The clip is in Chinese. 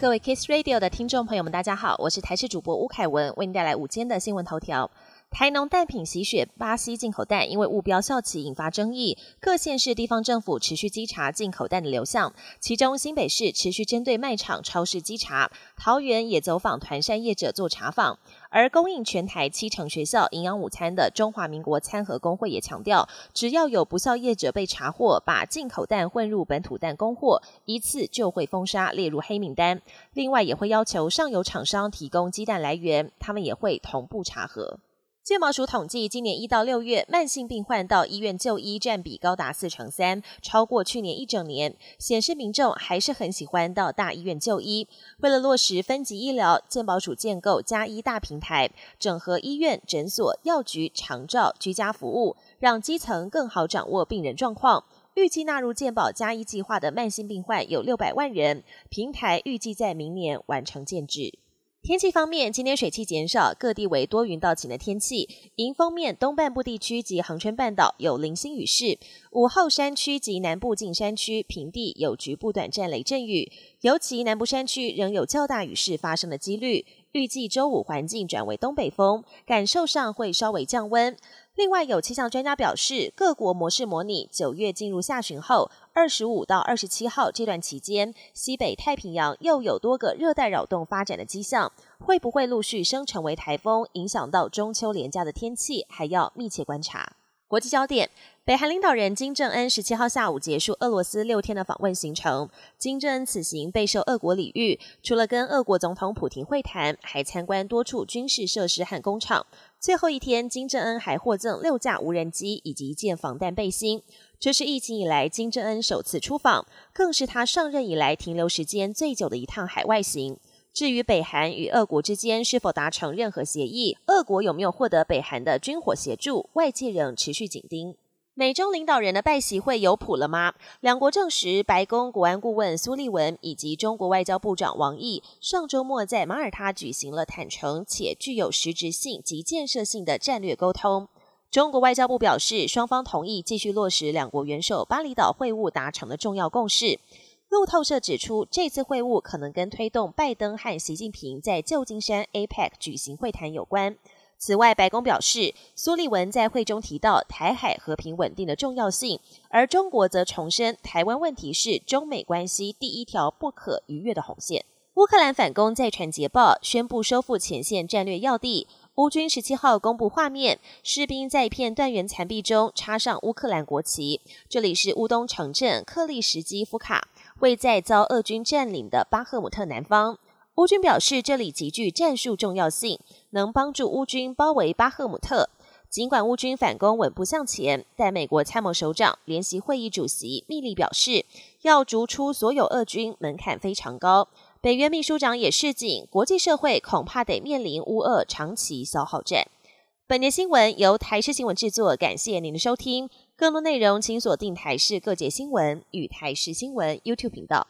各位 Kiss Radio 的听众朋友们，大家好，我是台视主播吴凯文，为您带来午间的新闻头条。台农蛋品洗血巴西进口蛋，因为误标效期引发争议，各县市地方政府持续稽查进口蛋的流向。其中新北市持续针对卖场、超市稽查，桃园也走访团膳业者做查访。而供应全台七成学校营养午餐的中华民国餐盒工会也强调，只要有不孝业者被查获，把进口蛋混入本土蛋供货，一次就会封杀列入黑名单。另外，也会要求上游厂商提供鸡蛋来源，他们也会同步查核。健保署统计，今年一到六月，慢性病患到医院就医占比高达四成三，超过去年一整年，显示民众还是很喜欢到大医院就医。为了落实分级医疗，健保署建构加医大平台，整合医院、诊所、药局、长照、居家服务，让基层更好掌握病人状况。预计纳入健保加医计划的慢性病患有六百万人，平台预计在明年完成建制。天气方面，今天水汽减少，各地为多云到晴的天气。迎风面，东半部地区及恒春半岛有零星雨势；午后山区及南部近山区平地有局部短暂雷阵雨，尤其南部山区仍有较大雨势发生的几率。预计周五环境转为东北风，感受上会稍微降温。另外，有气象专家表示，各国模式模拟九月进入下旬后，二十五到二十七号这段期间，西北太平洋又有多个热带扰动发展的迹象，会不会陆续生成为台风，影响到中秋连假的天气，还要密切观察。国际焦点：北韩领导人金正恩十七号下午结束俄罗斯六天的访问行程。金正恩此行备受俄国礼遇，除了跟俄国总统普廷会谈，还参观多处军事设施和工厂。最后一天，金正恩还获赠六架无人机以及一件防弹背心。这是疫情以来金正恩首次出访，更是他上任以来停留时间最久的一趟海外行。至于北韩与俄国之间是否达成任何协议，俄国有没有获得北韩的军火协助，外界仍持续紧盯。美中领导人的拜习会有谱了吗？两国证实，白宫国安顾问苏利文以及中国外交部长王毅上周末在马耳他举行了坦诚且具有实质性及建设性的战略沟通。中国外交部表示，双方同意继续落实两国元首巴厘岛会晤达成的重要共识。路透社指出，这次会晤可能跟推动拜登和习近平在旧金山 APEC 举行会谈有关。此外，白宫表示，苏利文在会中提到台海和平稳定的重要性，而中国则重申台湾问题是中美关系第一条不可逾越的红线。乌克兰反攻再传捷报，宣布收复前线战略要地。乌军十七号公布画面，士兵在一片断垣残壁中插上乌克兰国旗。这里是乌东城镇克利什基夫卡，位在遭俄军占领的巴赫姆特南方。乌军表示，这里极具战术重要性，能帮助乌军包围巴赫姆特。尽管乌军反攻稳步向前，但美国参谋首长联席会议主席密利表示，要逐出所有俄军门槛非常高。北约秘书长也示警，国际社会恐怕得面临乌俄长期消耗战。本年新闻由台视新闻制作，感谢您的收听。更多内容请锁定台视各界新闻与台视新闻 YouTube 频道。